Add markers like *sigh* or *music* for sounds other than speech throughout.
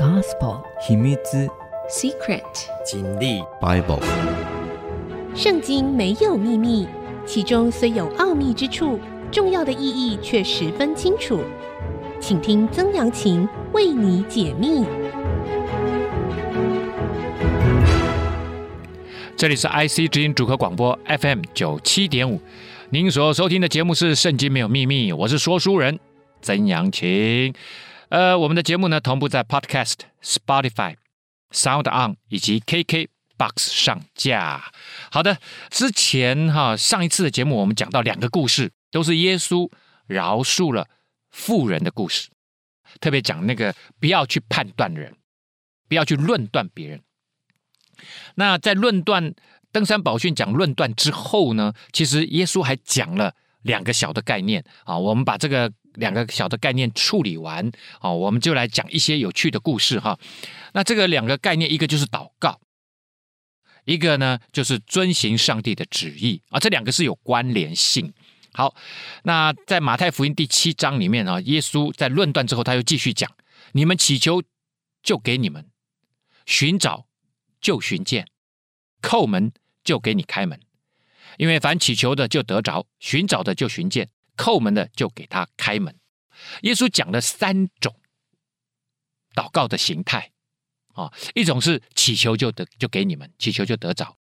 Gospel 秘密 Secret 真理 Bible 圣经没有秘密，其中虽有奥秘之处，重要的意义却十分清楚。请听曾阳晴为你解密。这里是 IC 之音主客广播 FM 九七点五，您所收听的节目是《圣经没有秘密》，我是说书人曾阳晴。呃，我们的节目呢，同步在 Podcast、Spotify、Sound On 以及 KK Box 上架。好的，之前哈上一次的节目，我们讲到两个故事，都是耶稣饶恕了富人的故事，特别讲那个不要去判断人，不要去论断别人。那在论断登山宝训讲论断之后呢，其实耶稣还讲了两个小的概念啊，我们把这个。两个小的概念处理完，哦，我们就来讲一些有趣的故事哈。那这个两个概念，一个就是祷告，一个呢就是遵行上帝的旨意啊，这两个是有关联性。好，那在马太福音第七章里面啊，耶稣在论断之后，他又继续讲：你们祈求，就给你们；寻找，就寻见；叩门，就给你开门。因为凡祈求的就得着，寻找的就寻见。叩门的就给他开门。耶稣讲了三种祷告的形态啊，一种是祈求就得就给你们，祈求就得着，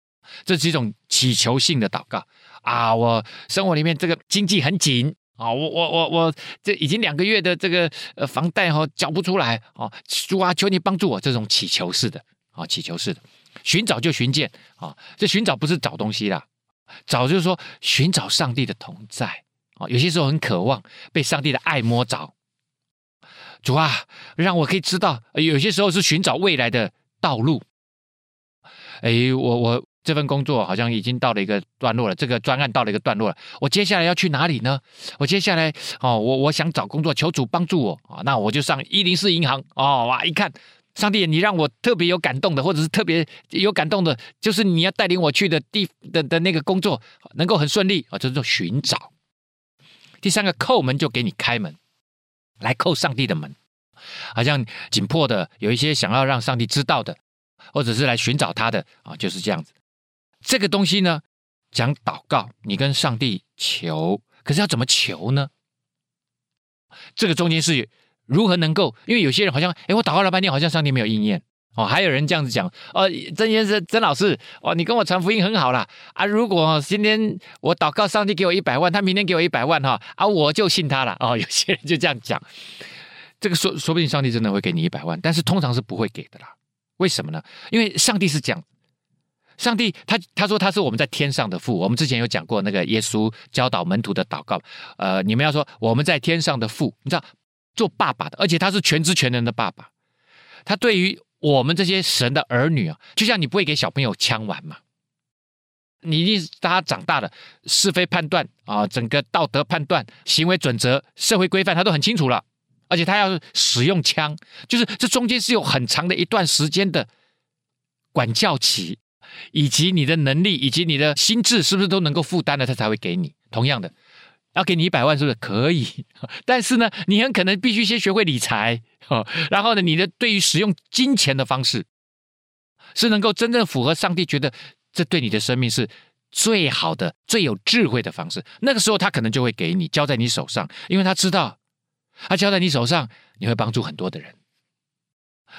这是一种祈求性的祷告啊。我生活里面这个经济很紧啊，我我我我这已经两个月的这个呃房贷哈缴不出来啊，主啊，求你帮助我。这种祈求式的啊，祈求式的，寻找就寻见啊，这寻找不是找东西啦，找就是说寻找上帝的同在。啊，有些时候很渴望被上帝的爱摸着，主啊，让我可以知道。有些时候是寻找未来的道路。哎，我我这份工作好像已经到了一个段落了，这个专案到了一个段落了。我接下来要去哪里呢？我接下来哦，我我想找工作，求主帮助我啊。那我就上一零四银行哦，哇，一看，上帝，你让我特别有感动的，或者是特别有感动的，就是你要带领我去的地的的那个工作能够很顺利啊，就是寻找。第三个叩门就给你开门，来叩上帝的门，好像紧迫的有一些想要让上帝知道的，或者是来寻找他的啊，就是这样子。这个东西呢，讲祷告，你跟上帝求，可是要怎么求呢？这个中间是如何能够？因为有些人好像，哎，我祷告了半天，好像上帝没有应验。哦，还有人这样子讲哦，曾先生、曾老师，哦，你跟我传福音很好啦。啊。如果今天我祷告，上帝给我一百万，他明天给我一百万哈，啊，我就信他了。哦，*laughs* 有些人就这样讲，这个说说不定上帝真的会给你一百万，但是通常是不会给的啦。为什么呢？因为上帝是讲，上帝他他说他是我们在天上的父。我们之前有讲过那个耶稣教导门徒的祷告，呃，你们要说我们在天上的父，你知道做爸爸的，而且他是全知全能的爸爸，他对于。我们这些神的儿女啊，就像你不会给小朋友枪玩嘛，你一定是他长大了，是非判断啊，整个道德判断、行为准则、社会规范，他都很清楚了。而且他要使用枪，就是这中间是有很长的一段时间的管教期，以及你的能力以及你的心智是不是都能够负担了，他才会给你。同样的。要给你一百万，是不是可以？*laughs* 但是呢，你很可能必须先学会理财，*laughs* 然后呢，你的对于使用金钱的方式，是能够真正符合上帝觉得这对你的生命是最好的、最有智慧的方式。那个时候，他可能就会给你交在你手上，因为他知道，他交在你手上，你会帮助很多的人。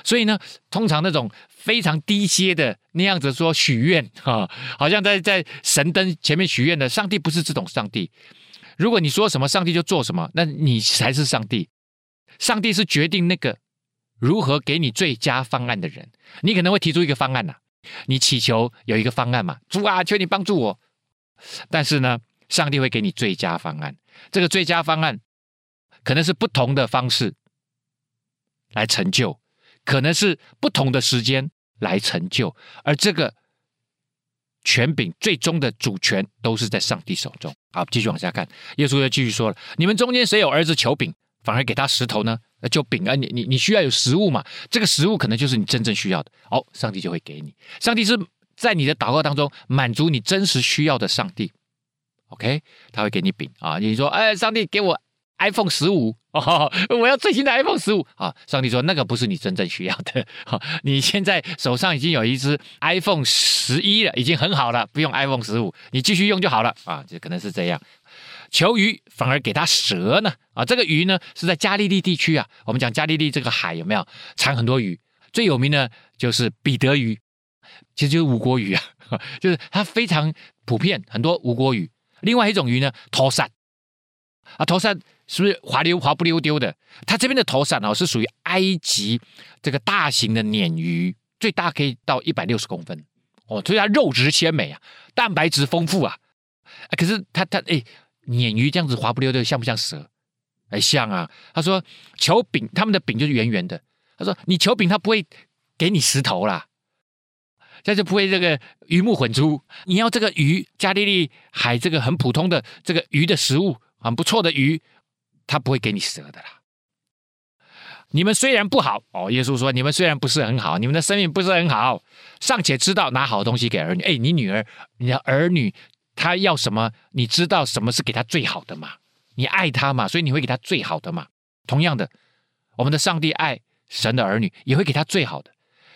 所以呢，通常那种非常低阶的那样子说许愿，哈，好像在在神灯前面许愿的，上帝不是这种上帝。如果你说什么，上帝就做什么，那你才是上帝。上帝是决定那个如何给你最佳方案的人。你可能会提出一个方案呐、啊，你祈求有一个方案嘛，主啊，求你帮助我。但是呢，上帝会给你最佳方案。这个最佳方案可能是不同的方式来成就，可能是不同的时间来成就，而这个。权柄最终的主权都是在上帝手中。好，继续往下看，耶稣又继续说了：“你们中间谁有儿子求饼，反而给他石头呢？就饼啊，你你你需要有食物嘛？这个食物可能就是你真正需要的。哦，上帝就会给你。上帝是在你的祷告当中满足你真实需要的上帝。OK，他会给你饼啊。你说，哎，上帝给我 iPhone 十五哦，*laughs* 我要最新的 iPhone 十五啊！上帝说那个不是你真正需要的，好，你现在手上已经有一只 iPhone 十一了，已经很好了，不用 iPhone 十五，你继续用就好了啊！就可能是这样，求鱼反而给他蛇呢啊！这个鱼呢是在加利利地区啊，我们讲加利利这个海有没有产很多鱼？最有名的就是彼得鱼，其实就是吴国鱼啊，就是它非常普遍，很多吴国鱼。另外一种鱼呢，头鳝啊，头鳝是不是滑溜滑不溜丢的？它这边的头鳝哦，是属于埃及这个大型的鲶鱼，最大可以到一百六十公分哦，所以它肉质鲜美啊，蛋白质丰富啊。可是它它哎，鲶鱼这样子滑不溜丢，像不像蛇？哎，像啊。他说球饼，他们的饼就是圆圆的。他说你球饼，他不会给你石头啦。这就不会这个鱼目混珠。你要这个鱼，加利利海这个很普通的这个鱼的食物，很不错的鱼，他不会给你蛇的啦。你们虽然不好哦，耶稣说你们虽然不是很好，你们的生命不是很好，尚且知道拿好东西给儿女。哎，你女儿，你的儿女他要什么？你知道什么是给他最好的吗？你爱他嘛，所以你会给他最好的嘛。同样的，我们的上帝爱神的儿女，也会给他最好的。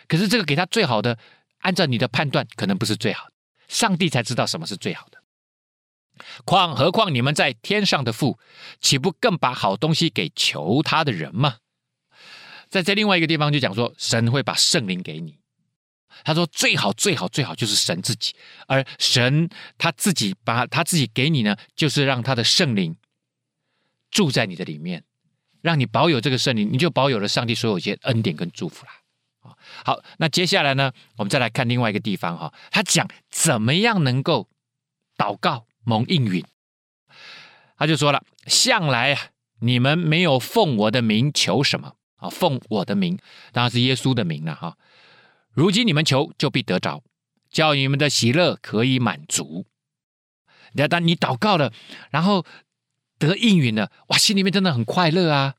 可是这个给他最好的。按照你的判断，可能不是最好的，上帝才知道什么是最好的。况何况你们在天上的父，岂不更把好东西给求他的人吗？在这另外一个地方就讲说，神会把圣灵给你。他说最好最好最好就是神自己，而神他自己把他自己给你呢，就是让他的圣灵住在你的里面，让你保有这个圣灵，你就保有了上帝所有一些恩典跟祝福了。好，那接下来呢，我们再来看另外一个地方哈，他讲怎么样能够祷告蒙应允。他就说了，向来你们没有奉我的名求什么啊？奉我的名当然是耶稣的名了哈。如今你们求就必得着，叫你们的喜乐可以满足。你要当你祷告了，然后得应允了，哇，心里面真的很快乐啊！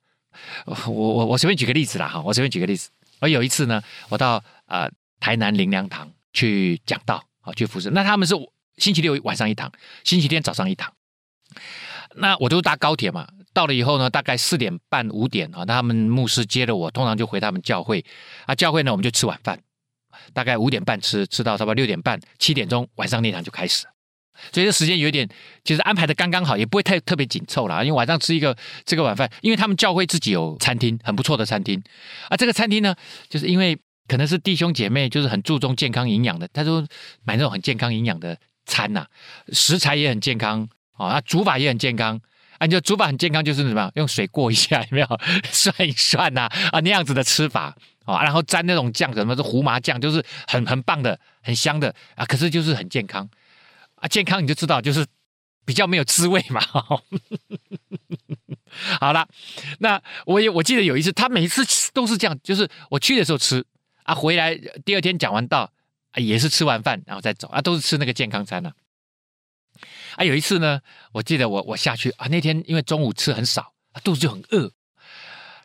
我我我随便举个例子啦哈，我随便举个例子。而有一次呢，我到呃台南灵粮堂去讲道啊，去服侍。那他们是星期六晚上一堂，星期天早上一堂。那我都搭高铁嘛，到了以后呢，大概四点半五点啊，他们牧师接了我，通常就回他们教会啊。教会呢，我们就吃晚饭，大概五点半吃，吃到差不多六点半七点钟，晚上那堂就开始。所以这时间有点，其实安排的刚刚好，也不会太特别紧凑了。因为晚上吃一个这个晚饭，因为他们教会自己有餐厅，很不错的餐厅啊。这个餐厅呢，就是因为可能是弟兄姐妹就是很注重健康营养的，他说买那种很健康营养的餐呐、啊，食材也很健康啊，煮法也很健康啊。你就煮法很健康，就是什么用水过一下，有没有 *laughs* 涮一涮呐啊，啊那样子的吃法啊，然后沾那种酱，什么是胡麻酱，就是很很棒的，很香的啊。可是就是很健康。啊，健康你就知道，就是比较没有滋味嘛。*laughs* *laughs* 好了，那我也我记得有一次，他每一次都是这样，就是我去的时候吃啊，回来第二天讲完道啊，也是吃完饭然后再走啊，都是吃那个健康餐呢。啊，有一次呢，我记得我我下去啊，那天因为中午吃很少，肚子就很饿，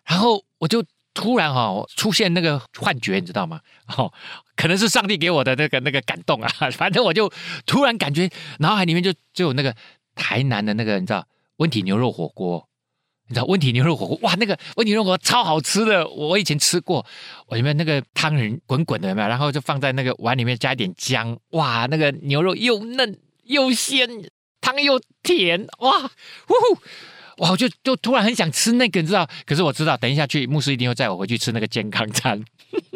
然后我就。突然哈、哦、出现那个幻觉，你知道吗？哦，可能是上帝给我的那个那个感动啊。*laughs* 反正我就突然感觉脑海里面就就有那个台南的那个你知道温体牛肉火锅，你知道温体牛肉火锅哇，那个温体牛肉火锅超好吃的，我以前吃过。我里面那个汤人滚滚的有没有？然后就放在那个碗里面加一点姜，哇，那个牛肉又嫩又鲜，汤又甜，哇，呼呼。哇！我就就突然很想吃那个，你知道？可是我知道，等一下去牧师一定会载我回去吃那个健康餐。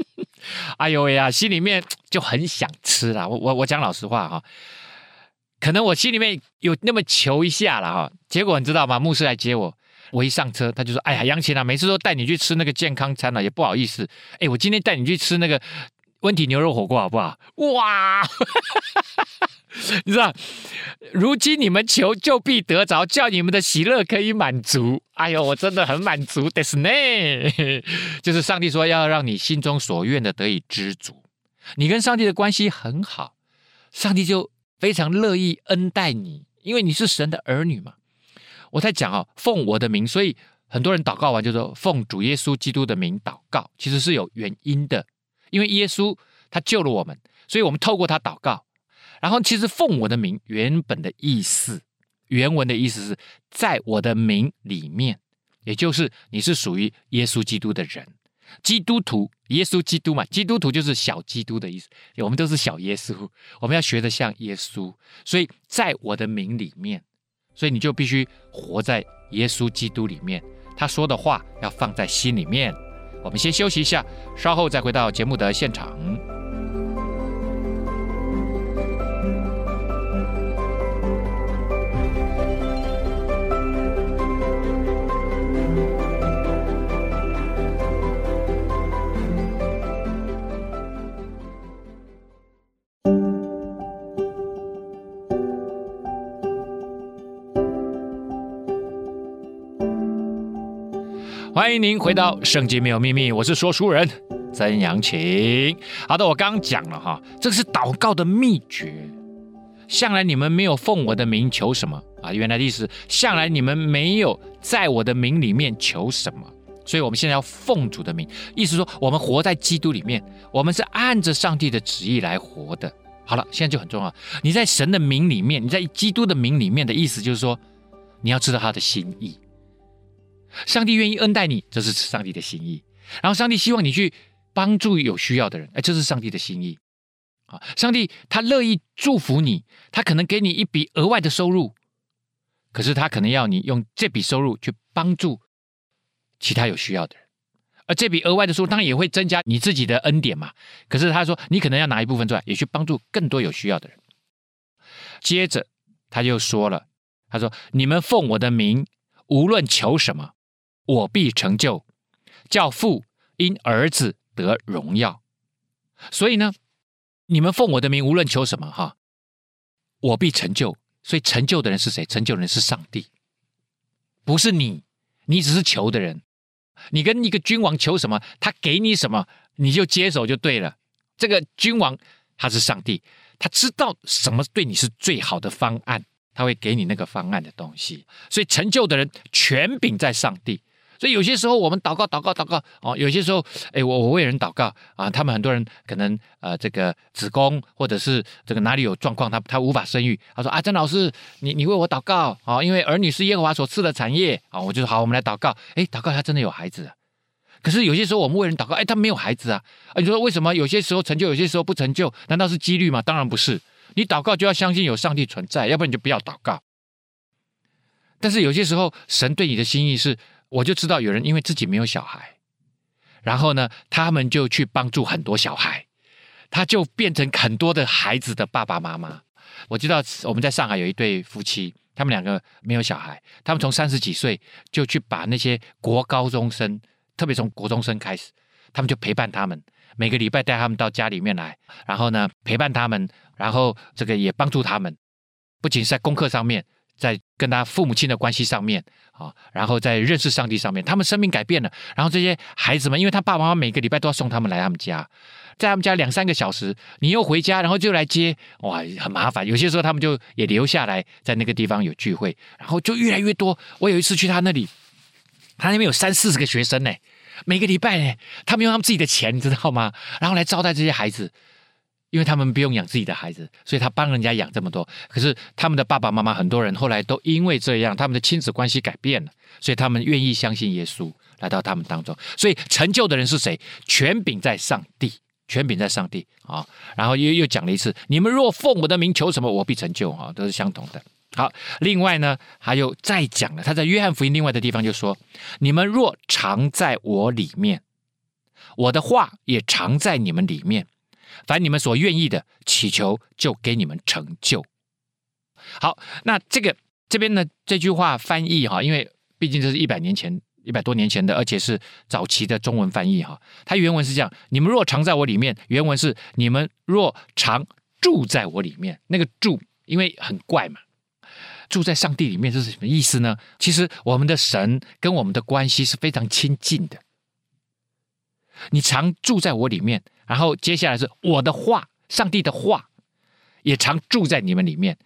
*laughs* 哎呦喂呀，心里面就很想吃啦。我我我讲老实话哈，可能我心里面有那么求一下了哈。结果你知道吗？牧师来接我，我一上车他就说：“哎呀，杨琴啊，每次都带你去吃那个健康餐了，也不好意思。哎，我今天带你去吃那个温体牛肉火锅好不好？”哇！*laughs* 你知道，如今你们求就必得着，叫你们的喜乐可以满足。哎呦，我真的很满足的是呢。*laughs* 就是上帝说要让你心中所愿的得以知足，你跟上帝的关系很好，上帝就非常乐意恩待你，因为你是神的儿女嘛。我在讲啊，奉我的名，所以很多人祷告完就说奉主耶稣基督的名祷告，其实是有原因的，因为耶稣他救了我们，所以我们透过他祷告。然后，其实奉我的名原本的意思，原文的意思是在我的名里面，也就是你是属于耶稣基督的人，基督徒，耶稣基督嘛，基督徒就是小基督的意思，我们都是小耶稣，我们要学的像耶稣，所以在我的名里面，所以你就必须活在耶稣基督里面，他说的话要放在心里面。我们先休息一下，稍后再回到节目的现场。欢迎您回到《圣经没有秘密》，我是说书人曾阳晴。好的，我刚刚讲了哈，这个是祷告的秘诀。向来你们没有奉我的名求什么啊？原来的意思，向来你们没有在我的名里面求什么，所以我们现在要奉主的名，意思说我们活在基督里面，我们是按着上帝的旨意来活的。好了，现在就很重要，你在神的名里面，你在基督的名里面的意思就是说，你要知道他的心意。上帝愿意恩待你，这是上帝的心意。然后上帝希望你去帮助有需要的人，哎，这是上帝的心意。啊，上帝他乐意祝福你，他可能给你一笔额外的收入，可是他可能要你用这笔收入去帮助其他有需要的人。而这笔额外的收入当然也会增加你自己的恩典嘛。可是他说，你可能要拿一部分出来，也去帮助更多有需要的人。接着他就说了，他说：“你们奉我的名，无论求什么。”我必成就，叫父因儿子得荣耀。所以呢，你们奉我的名，无论求什么，哈，我必成就。所以成就的人是谁？成就的人是上帝，不是你。你只是求的人。你跟一个君王求什么，他给你什么，你就接手就对了。这个君王他是上帝，他知道什么对你是最好的方案，他会给你那个方案的东西。所以成就的人权柄在上帝。所以有些时候我们祷告祷告祷告哦，有些时候哎，我我为人祷告啊，他们很多人可能呃这个子宫或者是这个哪里有状况，他他无法生育，他说啊，曾老师你你为我祷告啊，因为儿女是耶和华所赐的产业啊，我就说好，我们来祷告，哎，祷告他真的有孩子，可是有些时候我们为人祷告，哎，他没有孩子啊，你说为什么有些时候成就，有些时候不成就？难道是几率吗？当然不是，你祷告就要相信有上帝存在，要不然你就不要祷告。但是有些时候神对你的心意是。我就知道有人因为自己没有小孩，然后呢，他们就去帮助很多小孩，他就变成很多的孩子的爸爸妈妈。我知道我们在上海有一对夫妻，他们两个没有小孩，他们从三十几岁就去把那些国高中生，特别从国中生开始，他们就陪伴他们，每个礼拜带他们到家里面来，然后呢，陪伴他们，然后这个也帮助他们，不仅是在功课上面。在跟他父母亲的关系上面啊，然后在认识上帝上面，他们生命改变了。然后这些孩子们，因为他爸爸妈妈每个礼拜都要送他们来他们家，在他们家两三个小时，你又回家，然后就来接，哇，很麻烦。有些时候他们就也留下来，在那个地方有聚会，然后就越来越多。我有一次去他那里，他那边有三四十个学生呢，每个礼拜呢，他们用他们自己的钱，你知道吗？然后来招待这些孩子。因为他们不用养自己的孩子，所以他帮人家养这么多。可是他们的爸爸妈妈很多人后来都因为这样，他们的亲子关系改变了，所以他们愿意相信耶稣来到他们当中。所以成就的人是谁？权柄在上帝，权柄在上帝啊。然后又又讲了一次：你们若奉我的名求什么，我必成就啊，都是相同的。好，另外呢，还有再讲了，他在约翰福音另外的地方就说：你们若常在我里面，我的话也常在你们里面。凡你们所愿意的，祈求就给你们成就。好，那这个这边呢，这句话翻译哈，因为毕竟这是一百年前、一百多年前的，而且是早期的中文翻译哈。它原文是这样：你们若常在我里面，原文是你们若常住在我里面。那个住，因为很怪嘛，住在上帝里面这是什么意思呢？其实我们的神跟我们的关系是非常亲近的。你常住在我里面。然后接下来是我的话，上帝的话也常住在你们里面。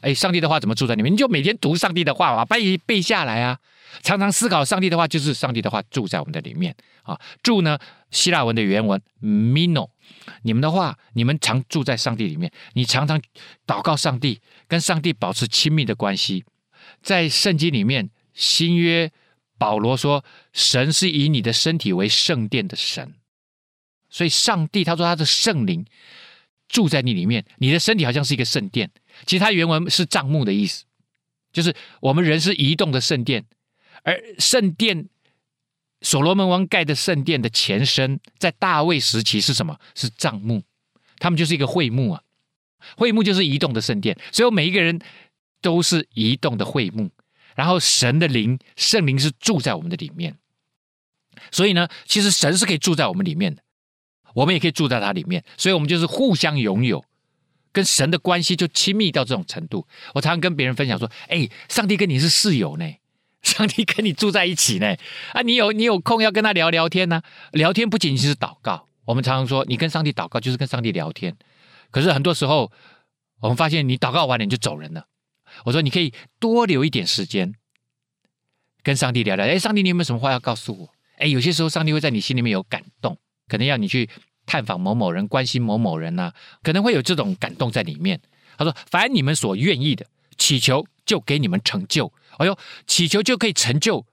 哎，上帝的话怎么住在里面？你就每天读上帝的话嘛，背背下来啊，常常思考上帝的话，就是上帝的话住在我们的里面啊。住呢，希腊文的原文 meno，你们的话，你们常住在上帝里面，你常常祷告上帝，跟上帝保持亲密的关系。在圣经里面，新约保罗说，神是以你的身体为圣殿的神，所以上帝他说他的圣灵住在你里面，你的身体好像是一个圣殿。其实他原文是帐幕的意思，就是我们人是移动的圣殿，而圣殿所罗门王盖的圣殿的前身，在大卫时期是什么？是帐幕，他们就是一个会幕啊，会幕就是移动的圣殿，所以每一个人都是移动的会幕，然后神的灵圣灵是住在我们的里面，所以呢，其实神是可以住在我们里面的，我们也可以住在他里面，所以我们就是互相拥有。跟神的关系就亲密到这种程度，我常常跟别人分享说：“哎，上帝跟你是室友呢，*laughs* 上帝跟你住在一起呢。啊，你有你有空要跟他聊聊天呢、聊天不仅仅是祷告，我们常常说，你跟上帝祷告就是跟上帝聊天。可是很多时候，我们发现你祷告完了你就走人了。我说你可以多留一点时间跟上帝聊聊。哎，上帝，你有没有什么话要告诉我？哎，有些时候上帝会在你心里面有感动，可能要你去。”探访某某人，关心某某人呐、可能会有这种感动在里面。他说：“凡你们所愿意的，祈求就给你们成就。”哎呦，祈求就可以成就。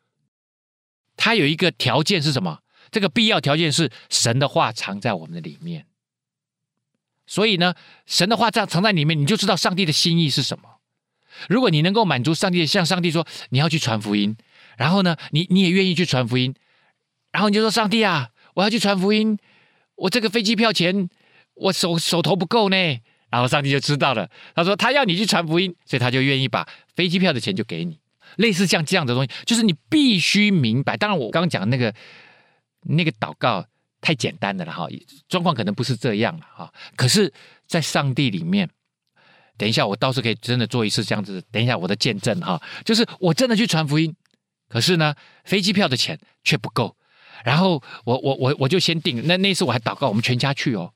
他有一个条件是什么？这个必要条件是神的话藏在我们的里面。所以呢，神的话这样藏在里面，你就知道上帝的心意是什么。如果你能够满足上帝，向上帝说你要去传福音，然后呢，你你也愿意去传福音，然后你就说：“上帝啊，我要去传福音。”我这个飞机票钱，我手手头不够呢。然后上帝就知道了，他说他要你去传福音，所以他就愿意把飞机票的钱就给你。类似像这样的东西，就是你必须明白。当然，我刚刚讲那个那个祷告太简单的了哈，状况可能不是这样了哈。可是，在上帝里面，等一下我倒是可以真的做一次这样子。等一下我的见证哈，就是我真的去传福音，可是呢，飞机票的钱却不够。然后我我我我就先定，那那次我还祷告，我们全家去哦。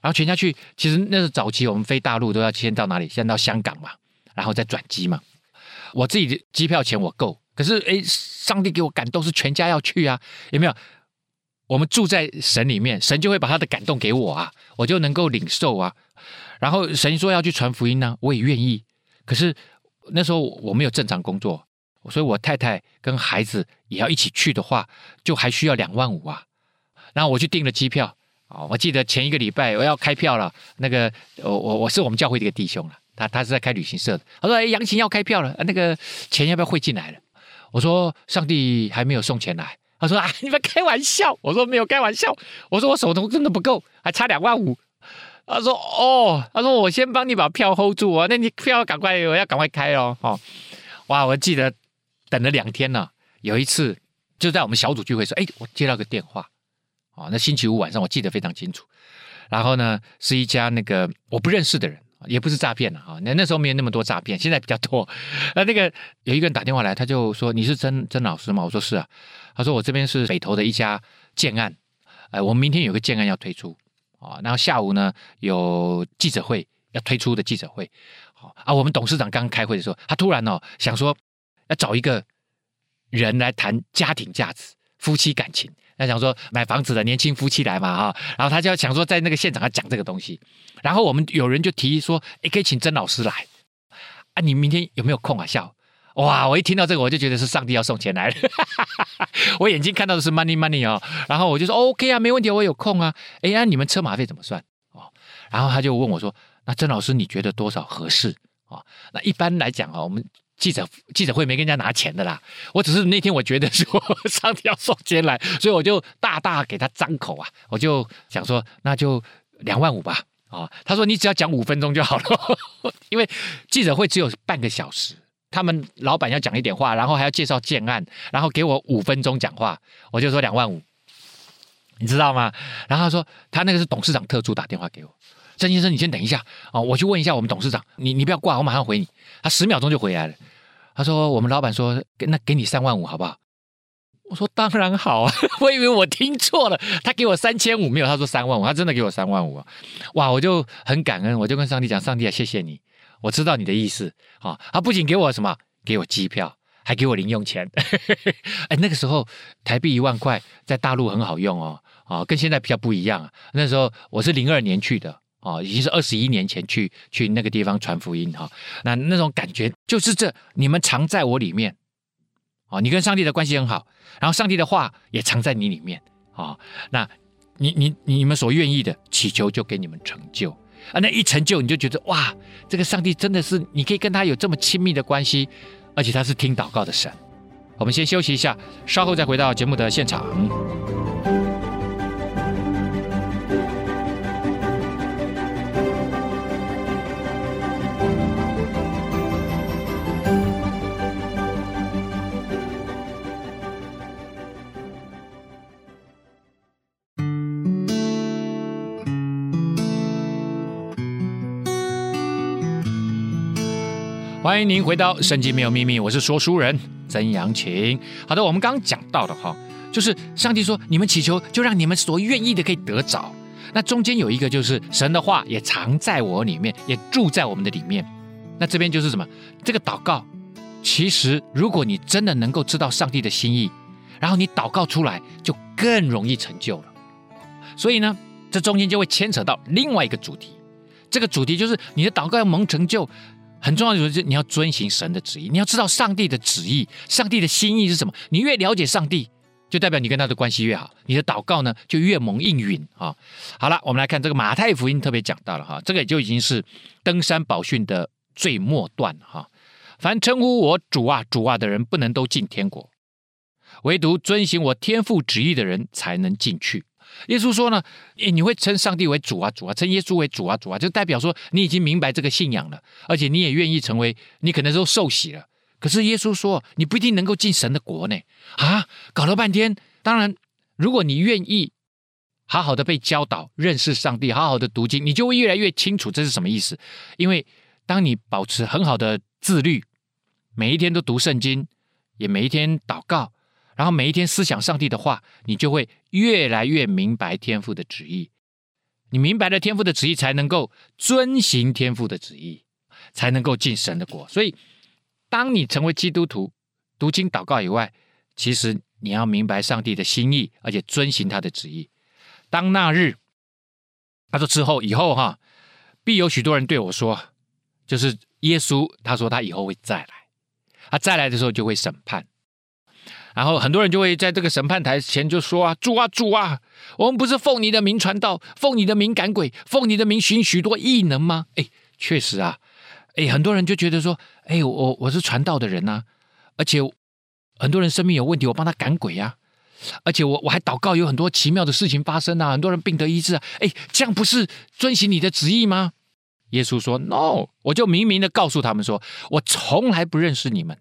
然后全家去，其实那是早期我们飞大陆都要先到哪里？先到香港嘛，然后再转机嘛。我自己的机票钱我够，可是哎，上帝给我感动是全家要去啊，有没有？我们住在神里面，神就会把他的感动给我啊，我就能够领受啊。然后神说要去传福音呢，我也愿意。可是那时候我没有正常工作。所以，我太太跟孩子也要一起去的话，就还需要两万五啊。然后我去订了机票啊。我记得前一个礼拜我要开票了，那个我我我是我们教会的一个弟兄了，他他是在开旅行社的。他说：“哎，杨琴要开票了，那个钱要不要汇进来了？”我说：“上帝还没有送钱来。”他说：“啊，你们开玩笑。”我说：“没有开玩笑。”我说：“我手头真的不够，还差两万五。”他说：“哦，他说我先帮你把票 hold 住啊，那你票赶快，我要赶快开哦。”哦，哇，我记得。等了两天了，有一次就在我们小组聚会说：“哎，我接到个电话，哦，那星期五晚上我记得非常清楚。然后呢，是一家那个我不认识的人，也不是诈骗了啊。那那时候没有那么多诈骗，现在比较多。那那个有一个人打电话来，他就说：‘你是曾曾老师吗？’我说：‘是啊。’他说：‘我这边是北投的一家建案，哎，我们明天有个建案要推出啊，然后下午呢有记者会要推出的记者会，好啊，我们董事长刚开会的时候，他突然哦想说。”要找一个人来谈家庭价值、夫妻感情。他想说买房子的年轻夫妻来嘛哈，然后他就要想说在那个现场要讲这个东西。然后我们有人就提议说，诶，可以请曾老师来啊？你明天有没有空啊？下午哇！我一听到这个，我就觉得是上帝要送钱来了。*laughs* 我眼睛看到的是 money money 哦，然后我就说 OK 啊，没问题，我有空啊。诶，那你们车马费怎么算哦？然后他就问我说，那曾老师你觉得多少合适啊？那一般来讲啊，我们。记者记者会没跟人家拿钱的啦，我只是那天我觉得说 *laughs* 上帝要送钱来，所以我就大大给他张口啊，我就想说那就两万五吧啊，他说你只要讲五分钟就好了，*laughs* 因为记者会只有半个小时，他们老板要讲一点话，然后还要介绍建案，然后给我五分钟讲话，我就说两万五，你知道吗？然后他说他那个是董事长特助打电话给我。郑先生，你先等一下啊，我去问一下我们董事长。你你不要挂，我马上回你。他十秒钟就回来了。他说：“我们老板说，那给你三万五，好不好？”我说：“当然好啊。*laughs* ”我以为我听错了，他给我三千五，没有，他说三万五，他真的给我三万五啊！哇，我就很感恩，我就跟上帝讲：“上帝啊，谢谢你，我知道你的意思啊。”他不仅给我什么，给我机票，还给我零用钱。*laughs* 哎，那个时候台币一万块在大陆很好用哦，啊，跟现在比较不一样啊。那时候我是零二年去的。哦，已经是二十一年前去去那个地方传福音哈、哦。那那种感觉就是这，你们藏在我里面，哦，你跟上帝的关系很好，然后上帝的话也藏在你里面、哦。那你你你们所愿意的祈求，就给你们成就啊。那一成就，你就觉得哇，这个上帝真的是你可以跟他有这么亲密的关系，而且他是听祷告的神。我们先休息一下，稍后再回到节目的现场。欢迎您回到《圣经没有秘密》，我是说书人曾阳晴。好的，我们刚刚讲到的哈，就是上帝说：“你们祈求，就让你们所愿意的可以得着。”那中间有一个，就是神的话也藏在我里面，也住在我们的里面。那这边就是什么？这个祷告，其实如果你真的能够知道上帝的心意，然后你祷告出来，就更容易成就了。所以呢，这中间就会牵扯到另外一个主题。这个主题就是你的祷告要蒙成就。很重要的就是你要遵行神的旨意，你要知道上帝的旨意，上帝的心意是什么。你越了解上帝，就代表你跟他的关系越好，你的祷告呢就越蒙应允啊。好了，我们来看这个马太福音特别讲到了哈，这个也就已经是登山宝训的最末段哈。凡称呼我主啊主啊的人，不能都进天国，唯独遵行我天父旨意的人才能进去。耶稣说呢，你会称上帝为主啊主啊，称耶稣为主啊主啊，就代表说你已经明白这个信仰了，而且你也愿意成为，你可能都受洗了。可是耶稣说，你不一定能够进神的国呢。啊，搞了半天，当然，如果你愿意好好的被教导认识上帝，好好的读经，你就会越来越清楚这是什么意思。因为当你保持很好的自律，每一天都读圣经，也每一天祷告。然后每一天思想上帝的话，你就会越来越明白天父的旨意。你明白了天父的旨意，才能够遵行天父的旨意，才能够进神的国。所以，当你成为基督徒，读经祷告以外，其实你要明白上帝的心意，而且遵行他的旨意。当那日，他说之后以后哈，必有许多人对我说，就是耶稣，他说他以后会再来，他再来的时候就会审判。然后很多人就会在这个审判台前就说啊，主啊主啊，我们不是奉你的名传道，奉你的名赶鬼，奉你的名行许多异能吗？哎，确实啊，哎，很多人就觉得说，哎，我我是传道的人呐，而且很多人生命有问题，我帮他赶鬼啊，而且我我还祷告，有很多奇妙的事情发生啊，很多人病得医治啊，哎，这样不是遵行你的旨意吗？耶稣说，No，我就明明的告诉他们说，我从来不认识你们。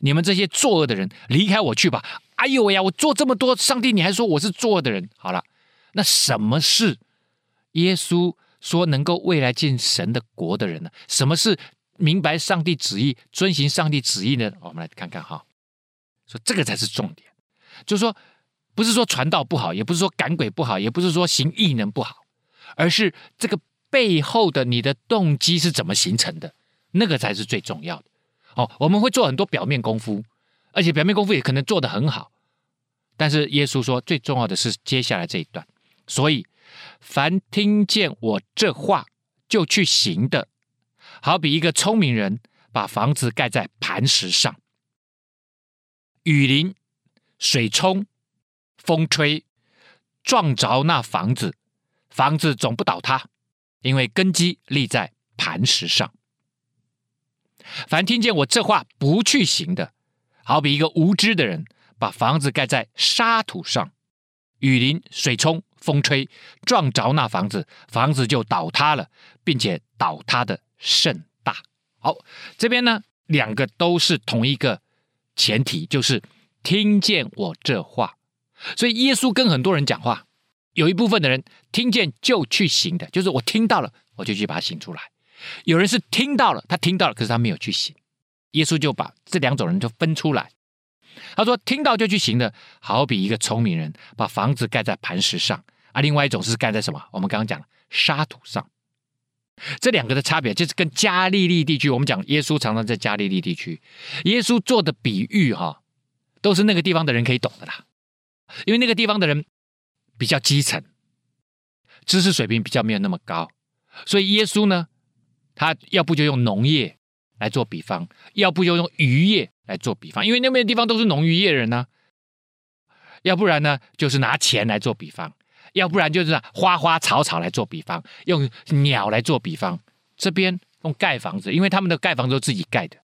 你们这些作恶的人，离开我去吧！哎呦喂呀，我做这么多，上帝你还说我是作恶的人？好了，那什么是耶稣说能够未来进神的国的人呢？什么是明白上帝旨意、遵行上帝旨意呢？我们来看看哈，说这个才是重点，就是说不是说传道不好，也不是说赶鬼不好，也不是说行异能不好，而是这个背后的你的动机是怎么形成的，那个才是最重要的。哦，我们会做很多表面功夫，而且表面功夫也可能做得很好，但是耶稣说最重要的是接下来这一段。所以，凡听见我这话就去行的，好比一个聪明人把房子盖在磐石上，雨淋、水冲、风吹，撞着那房子，房子总不倒塌，因为根基立在磐石上。凡听见我这话不去行的，好比一个无知的人，把房子盖在沙土上，雨淋、水冲、风吹，撞着那房子，房子就倒塌了，并且倒塌的甚大。好，这边呢，两个都是同一个前提，就是听见我这话。所以耶稣跟很多人讲话，有一部分的人听见就去行的，就是我听到了，我就去把它行出来。有人是听到了，他听到了，可是他没有去行。耶稣就把这两种人就分出来。他说：“听到就去行的，好比一个聪明人把房子盖在磐石上啊；另外一种是盖在什么？我们刚刚讲了沙土上。这两个的差别就是跟加利利地区，我们讲耶稣常常在加利利地区，耶稣做的比喻哈，都是那个地方的人可以懂的啦。因为那个地方的人比较基层，知识水平比较没有那么高。”所以耶稣呢，他要不就用农业来做比方，要不就用渔业来做比方，因为那边的地方都是农渔业人呢、要不然呢，就是拿钱来做比方；要不然就是花花草草来做比方，用鸟来做比方。这边用盖房子，因为他们的盖房子都自己盖的。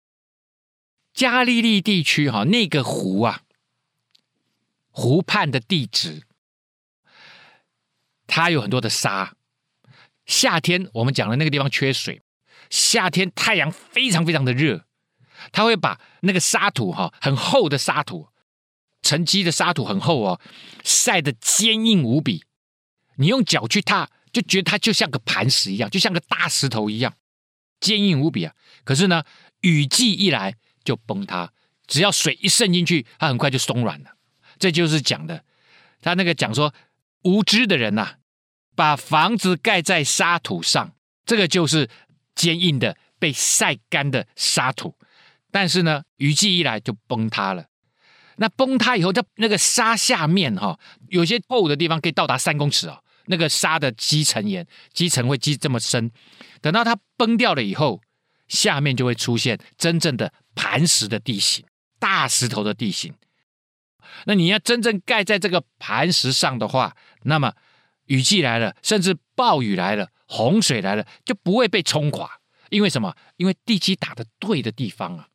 加利利地区哈，那个湖啊，湖畔的地质，它有很多的沙。夏天我们讲的那个地方缺水，夏天太阳非常非常的热，它会把那个沙土哈，很厚的沙土。沉积的沙土很厚哦，晒得坚硬无比。你用脚去踏，就觉得它就像个磐石一样，就像个大石头一样，坚硬无比啊。可是呢，雨季一来就崩塌，只要水一渗进去，它很快就松软了。这就是讲的，他那个讲说，无知的人呐、把房子盖在沙土上，这个就是坚硬的被晒干的沙土，但是呢，雨季一来就崩塌了。那崩塌以后，它那个沙下面哈，有些厚的地方可以到达三公尺哦。那个沙的积层岩，积层会积这么深，等到它崩掉了以后，下面就会出现真正的磐石的地形，大石头的地形。那你要真正盖在这个磐石上的话，那么雨季来了，甚至暴雨来了，洪水来了，就不会被冲垮。因为什么？因为地基打的对的地方啊。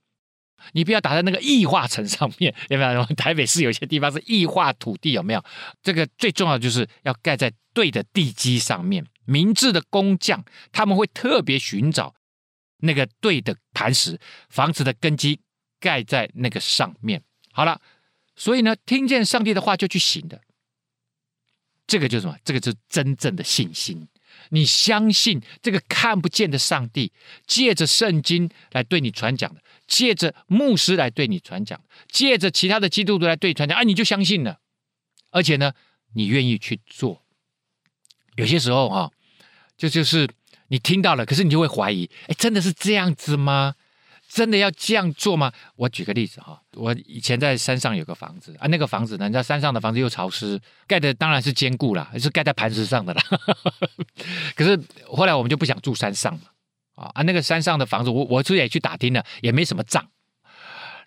你不要打在那个异化层上面，*laughs* 有没有？台北市有些地方是异化土地，有没有？这个最重要就是要盖在对的地基上面。明智的工匠他们会特别寻找那个对的磐石，房子的根基盖在那个上面。好了，所以呢，听见上帝的话就去行的，这个就是什么？这个就是真正的信心。你相信这个看不见的上帝，借着圣经来对你传讲的。借着牧师来对你传讲，借着其他的基督徒来对你传讲，啊，你就相信了，而且呢，你愿意去做。有些时候哈，就就是你听到了，可是你就会怀疑，哎，真的是这样子吗？真的要这样做吗？我举个例子哈，我以前在山上有个房子啊，那个房子呢，你知道山上的房子又潮湿，盖的当然是坚固啦，是盖在磐石上的啦。*laughs* 可是后来我们就不想住山上了。啊，那个山上的房子，我我自己也去打听了，也没什么账。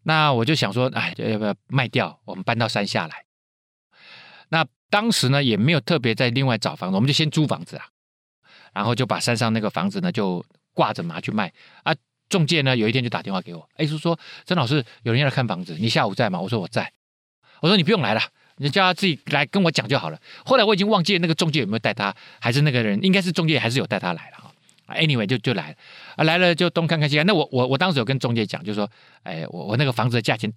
那我就想说，哎，要不要卖掉？我们搬到山下来。那当时呢，也没有特别在另外找房子，我们就先租房子啊。然后就把山上那个房子呢，就挂着拿去卖。啊，中介呢，有一天就打电话给我，哎，说说曾老师，有人要来看房子，你下午在吗？我说我在。我说你不用来了，你叫他自己来跟我讲就好了。后来我已经忘记那个中介有没有带他，还是那个人，应该是中介，还是有带他来了。Anyway，就就来了啊，来了就东看看西看。那我我我当时有跟中介讲，就说，哎，我我那个房子的价钱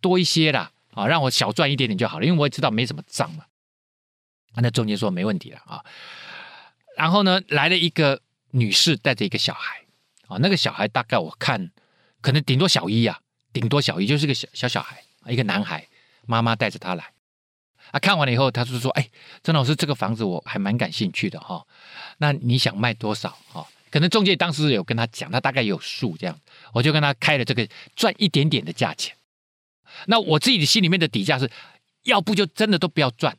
多一些啦，啊，让我小赚一点点就好了，因为我也知道没什么账嘛。那中介说没问题了啊。然后呢，来了一个女士带着一个小孩，啊，那个小孩大概我看可能顶多小一啊，顶多小一就是个小小小孩，一个男孩，妈妈带着他来。啊，看完了以后，他就说，哎，曾老师，这个房子我还蛮感兴趣的哈。那你想卖多少哈？可能中介当时有跟他讲，他大概有数这样，我就跟他开了这个赚一点点的价钱。那我自己的心里面的底价是，要不就真的都不要赚，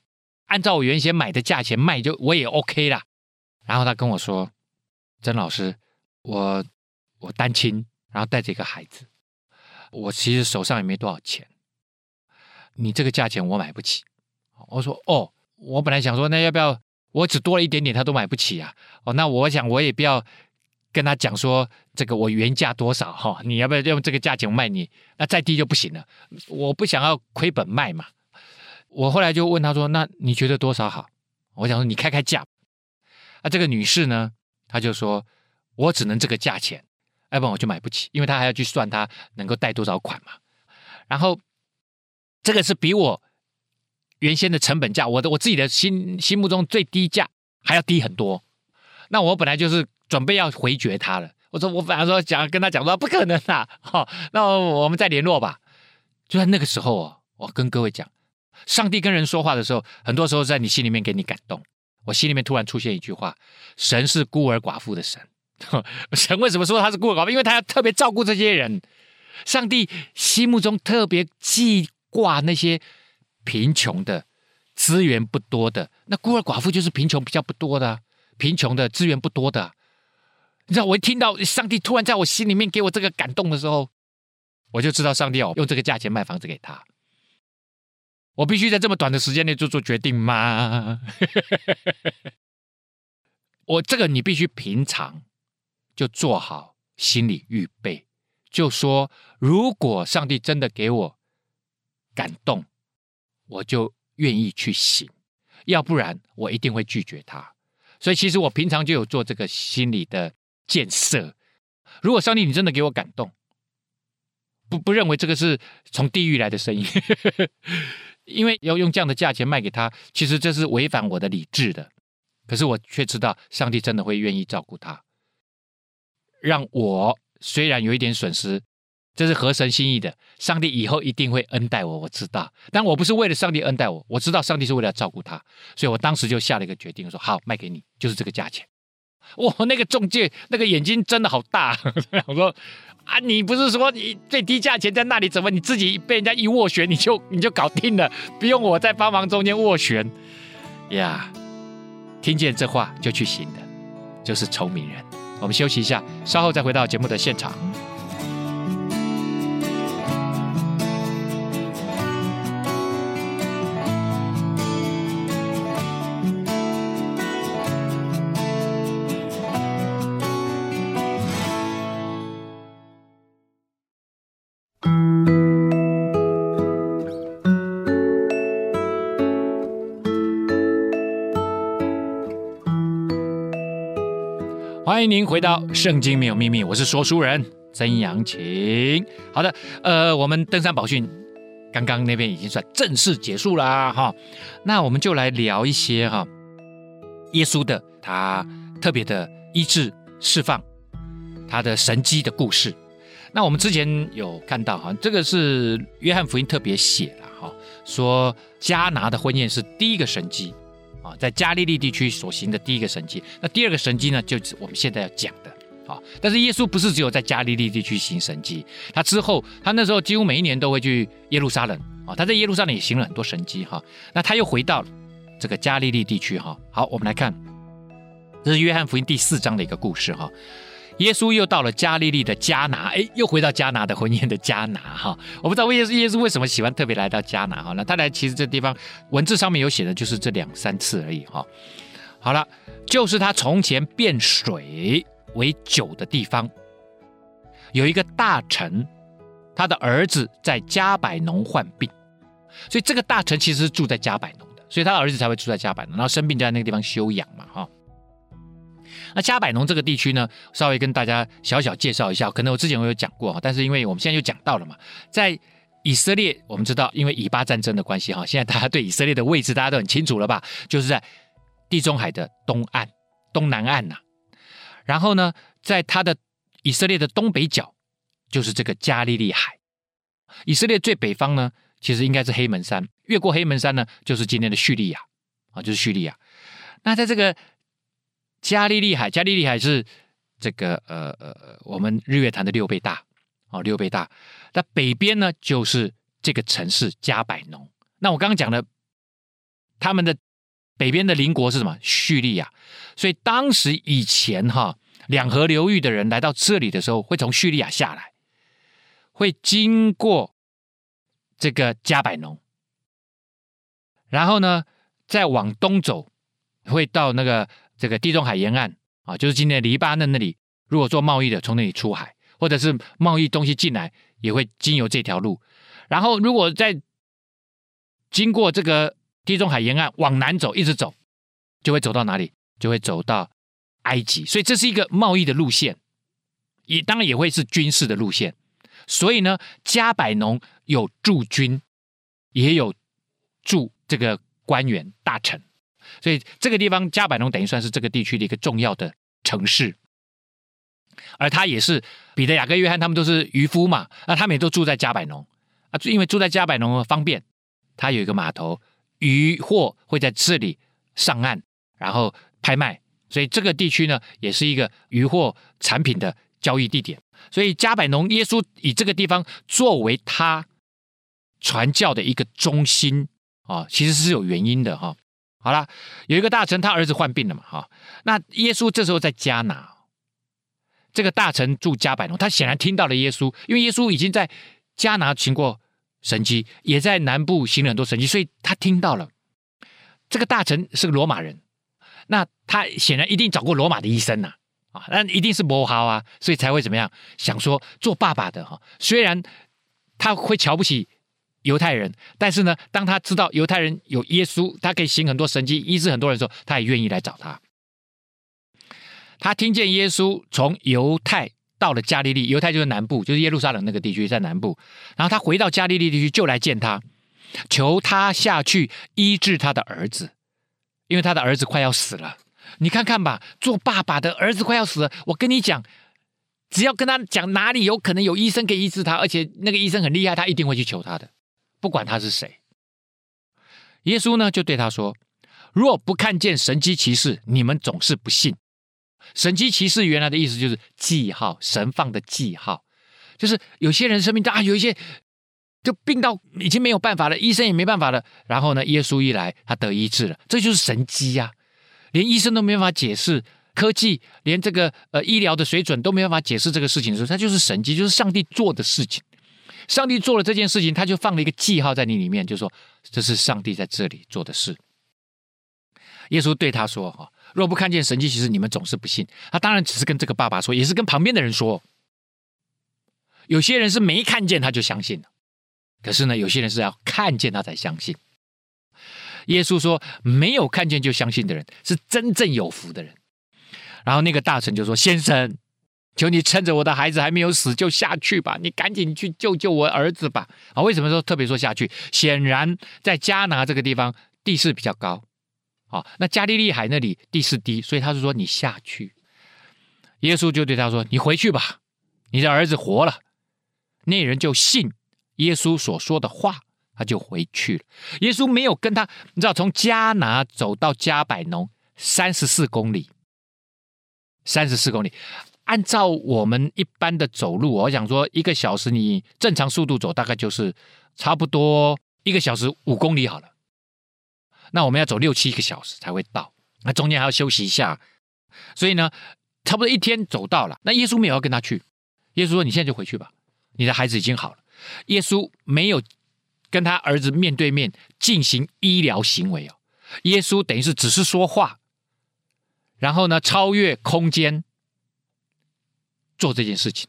按照我原先买的价钱卖就我也 OK 啦。然后他跟我说，曾老师，我我单亲，然后带着一个孩子，我其实手上也没多少钱，你这个价钱我买不起。我说哦，我本来想说，那要不要？我只多了一点点，他都买不起啊！哦，那我想我也不要跟他讲说这个我原价多少哈、哦，你要不要用这个价钱卖你？那再低就不行了，我不想要亏本卖嘛。我后来就问他说：“那你觉得多少好？”我想说你开开价。啊，这个女士呢，她就说：“我只能这个价钱，要不然我就买不起，因为他还要去算他能够贷多少款嘛。”然后这个是比我。原先的成本价，我的我自己的心心目中最低价还要低很多。那我本来就是准备要回绝他了。我说我反而说讲跟他讲说不可能啊，好，那我们再联络吧。就在那个时候哦，我跟各位讲，上帝跟人说话的时候，很多时候在你心里面给你感动。我心里面突然出现一句话：神是孤儿寡妇的神。*laughs* 神为什么说他是孤儿寡妇？因为他要特别照顾这些人。上帝心目中特别记挂那些。贫穷的资源不多的，那孤儿寡妇就是贫穷比较不多的，贫穷的资源不多的，你知道，我一听到上帝突然在我心里面给我这个感动的时候，我就知道上帝要用这个价钱卖房子给他。我必须在这么短的时间内就做决定吗？*laughs* 我这个你必须平常就做好心理预备，就说如果上帝真的给我感动，我就愿意去行；要不然我一定会拒绝他。所以其实我平常就有做这个心理的建设。如果上帝你真的给我感动，不不认为这个是从地狱来的声音。*laughs* 因为要用这样的价钱卖给他，其实这是违反我的理智的。可是我却知道，上帝真的会愿意照顾他，让我虽然有一点损失，这是合神心意的。上帝以后一定会恩待我，我知道。但我不是为了上帝恩待我，我知道上帝是为了照顾他，所以我当时就下了一个决定，说好，卖给你，就是这个价钱。哇，那个中介那个眼睛真的好大，*laughs* 我说。啊，你不是说你最低价钱在那里？怎么你自己被人家一斡旋，你就你就搞定了，不用我在帮忙中间斡旋呀？听见这话就去行的，就是聪明人。我们休息一下，稍后再回到节目的现场。欢迎您回到《圣经没有秘密》，我是说书人曾阳晴。好的，呃，我们登山宝训刚刚那边已经算正式结束啦哈，那我们就来聊一些哈，耶稣的他特别的医治释放他的神迹的故事。那我们之前有看到哈，这个是约翰福音特别写了哈，说迦拿的婚宴是第一个神迹。在加利利地区所行的第一个神迹，那第二个神迹呢，就是我们现在要讲的。啊，但是耶稣不是只有在加利利地区行神迹，他之后，他那时候几乎每一年都会去耶路撒冷。啊，他在耶路撒冷也行了很多神迹。哈，那他又回到这个加利利地区。哈，好，我们来看，这是约翰福音第四章的一个故事。哈。耶稣又到了加利利的迦拿，哎，又回到迦拿的婚宴的迦拿哈。我不知道为耶稣耶稣为什么喜欢特别来到迦拿哈。那他来其实这地方文字上面有写的就是这两三次而已哈。好了，就是他从前变水为酒的地方，有一个大臣，他的儿子在加百农患病，所以这个大臣其实是住在加百农的，所以他的儿子才会住在加百农，然后生病就在那个地方休养嘛哈。那迦百农这个地区呢，稍微跟大家小小介绍一下，可能我之前我有讲过，但是因为我们现在就讲到了嘛，在以色列，我们知道因为以巴战争的关系哈，现在大家对以色列的位置大家都很清楚了吧？就是在地中海的东岸、东南岸呐。然后呢，在它的以色列的东北角，就是这个加利利海。以色列最北方呢，其实应该是黑门山，越过黑门山呢，就是今天的叙利亚啊，就是叙利亚。那在这个加利利海，加利利海是这个呃呃，我们日月潭的六倍大哦，六倍大。那北边呢，就是这个城市加百农。那我刚刚讲的，他们的北边的邻国是什么？叙利亚。所以当时以前哈，两河流域的人来到这里的时候，会从叙利亚下来，会经过这个加百农，然后呢，再往东走，会到那个。这个地中海沿岸啊，就是今天黎巴嫩那里，如果做贸易的从那里出海，或者是贸易东西进来，也会经由这条路。然后如果再经过这个地中海沿岸往南走，一直走，就会走到哪里？就会走到埃及。所以这是一个贸易的路线，也当然也会是军事的路线。所以呢，加百农有驻军，也有驻这个官员大臣。所以这个地方加百农等于算是这个地区的一个重要的城市，而他也是彼得、雅各、约翰他们都是渔夫嘛，那他们也都住在加百农啊，因为住在加百农方便，他有一个码头，渔获会在这里上岸，然后拍卖，所以这个地区呢也是一个渔获产品的交易地点。所以加百农耶稣以这个地方作为他传教的一个中心啊，其实是有原因的哈。好了，有一个大臣，他儿子患病了嘛，哈。那耶稣这时候在迦拿，这个大臣住加百农，他显然听到了耶稣，因为耶稣已经在迦拿行过神迹，也在南部行了很多神迹，所以他听到了。这个大臣是个罗马人，那他显然一定找过罗马的医生呐，啊，那一定是魔豪啊，所以才会怎么样？想说做爸爸的哈，虽然他会瞧不起犹太人，但是呢，当他知道犹太人有耶稣，他可以行很多神迹，医治很多人的时候，他也愿意来找他。他听见耶稣从犹太到了加利利，犹太就是南部，就是耶路撒冷那个地区在南部。然后他回到加利利地区，就来见他，求他下去医治他的儿子，因为他的儿子快要死了。你看看吧，做爸爸的儿子快要死了，我跟你讲，只要跟他讲哪里有可能有医生可以医治他，而且那个医生很厉害，他一定会去求他的，不管他是谁。耶稣呢就对他说：“若不看见神迹奇事，你们总是不信。”神迹奇事原来的意思就是记号，神放的记号，就是有些人生命啊，有一些就病到已经没有办法了，医生也没办法了。然后呢，耶稣一来，他得医治了，这就是神迹呀、啊！连医生都没办法解释，科技连这个呃医疗的水准都没办法解释这个事情的时候，它就是神迹，就是上帝做的事情。上帝做了这件事情，他就放了一个记号在你里面，就说这是上帝在这里做的事。耶稣对他说：“哈。”若不看见神迹奇事，你们总是不信。他当然只是跟这个爸爸说，也是跟旁边的人说。有些人是没看见他就相信了，可是呢，有些人是要看见他才相信。耶稣说，没有看见就相信的人是真正有福的人。然后那个大臣就说：“先生，求你趁着我的孩子还没有死，就下去吧，你赶紧去救救我儿子吧。”啊，为什么说特别说下去？显然在加拿这个地方地势比较高。啊，那加利利海那里地势低，所以他就说你下去。耶稣就对他说：“你回去吧，你的儿子活了。”那人就信耶稣所说的话，他就回去了。耶稣没有跟他，你知道，从加拿走到加百农三十四公里，三十四公里，按照我们一般的走路，我想说一个小时你正常速度走，大概就是差不多一个小时五公里好了。那我们要走六七个小时才会到，那中间还要休息一下，所以呢，差不多一天走到了。那耶稣没有要跟他去，耶稣说：“你现在就回去吧，你的孩子已经好了。”耶稣没有跟他儿子面对面进行医疗行为哦，耶稣等于是只是说话，然后呢，超越空间做这件事情，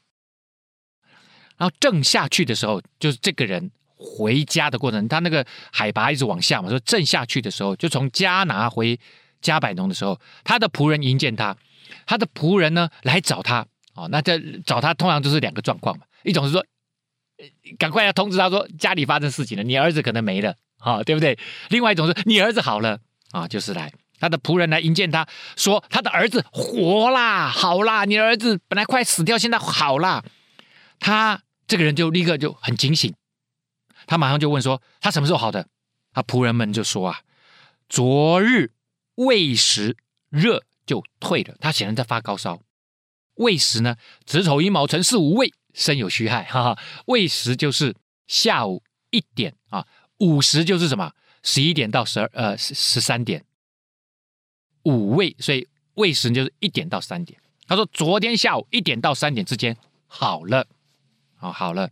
然后正下去的时候，就是这个人。回家的过程，他那个海拔一直往下嘛，说正下去的时候，就从迦拿回迦百农的时候，他的仆人迎见他，他的仆人呢来找他，哦，那这找他通常就是两个状况嘛，一种是说，赶快要通知他说家里发生事情了，你儿子可能没了，啊、对不对？另外一种是你儿子好了，啊、就是来他的仆人来迎接他说他的儿子活啦，好啦，你的儿子本来快死掉，现在好啦，他这个人就立刻就很警醒。他马上就问说：“他什么时候好的？”他仆人们就说：“啊，昨日未时热就退了。他显然在发高烧。未时呢，子丑寅卯辰巳午未申酉戌亥，哈哈。未时就是下午一点啊，午时就是什么？十一点到十二呃十三点。五味，所以未时就是一点到三点。他说昨天下午一点到三点之间好了，哦，好了。”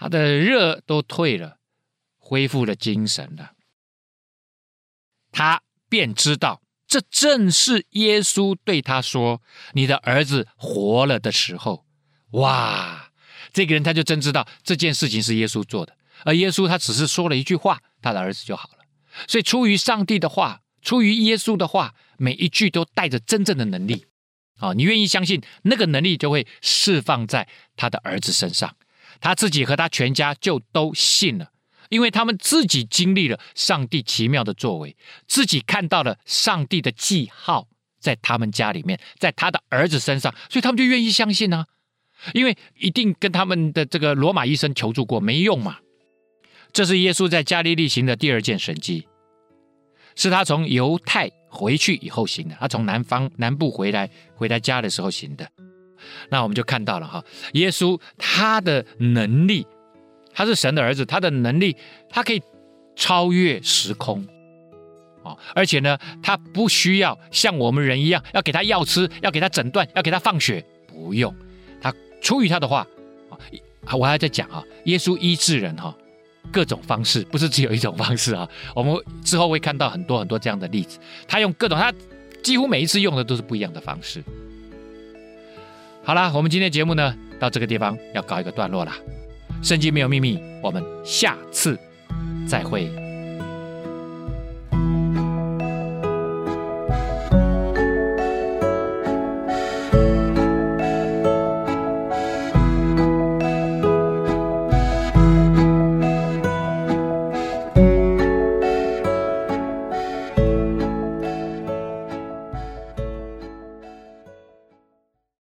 他的热都退了，恢复了精神了。他便知道，这正是耶稣对他说：“你的儿子活了”的时候。哇！这个人他就真知道这件事情是耶稣做的，而耶稣他只是说了一句话，他的儿子就好了。所以，出于上帝的话，出于耶稣的话，每一句都带着真正的能力。啊，你愿意相信，那个能力就会释放在他的儿子身上。他自己和他全家就都信了，因为他们自己经历了上帝奇妙的作为，自己看到了上帝的记号在他们家里面，在他的儿子身上，所以他们就愿意相信呢、啊。因为一定跟他们的这个罗马医生求助过，没用嘛。这是耶稣在加利利行的第二件神迹，是他从犹太回去以后行的，他从南方南部回来回到家的时候行的。那我们就看到了哈，耶稣他的能力，他是神的儿子，他的能力，他可以超越时空，哦，而且呢，他不需要像我们人一样，要给他药吃，要给他诊断，要给他放血，不用。他出于他的话啊，我还在讲啊，耶稣医治人哈，各种方式不是只有一种方式啊。*laughs* 我们之后会看到很多很多这样的例子，他用各种，他几乎每一次用的都是不一样的方式。好啦，我们今天节目呢，到这个地方要告一个段落啦。圣经没有秘密，我们下次再会。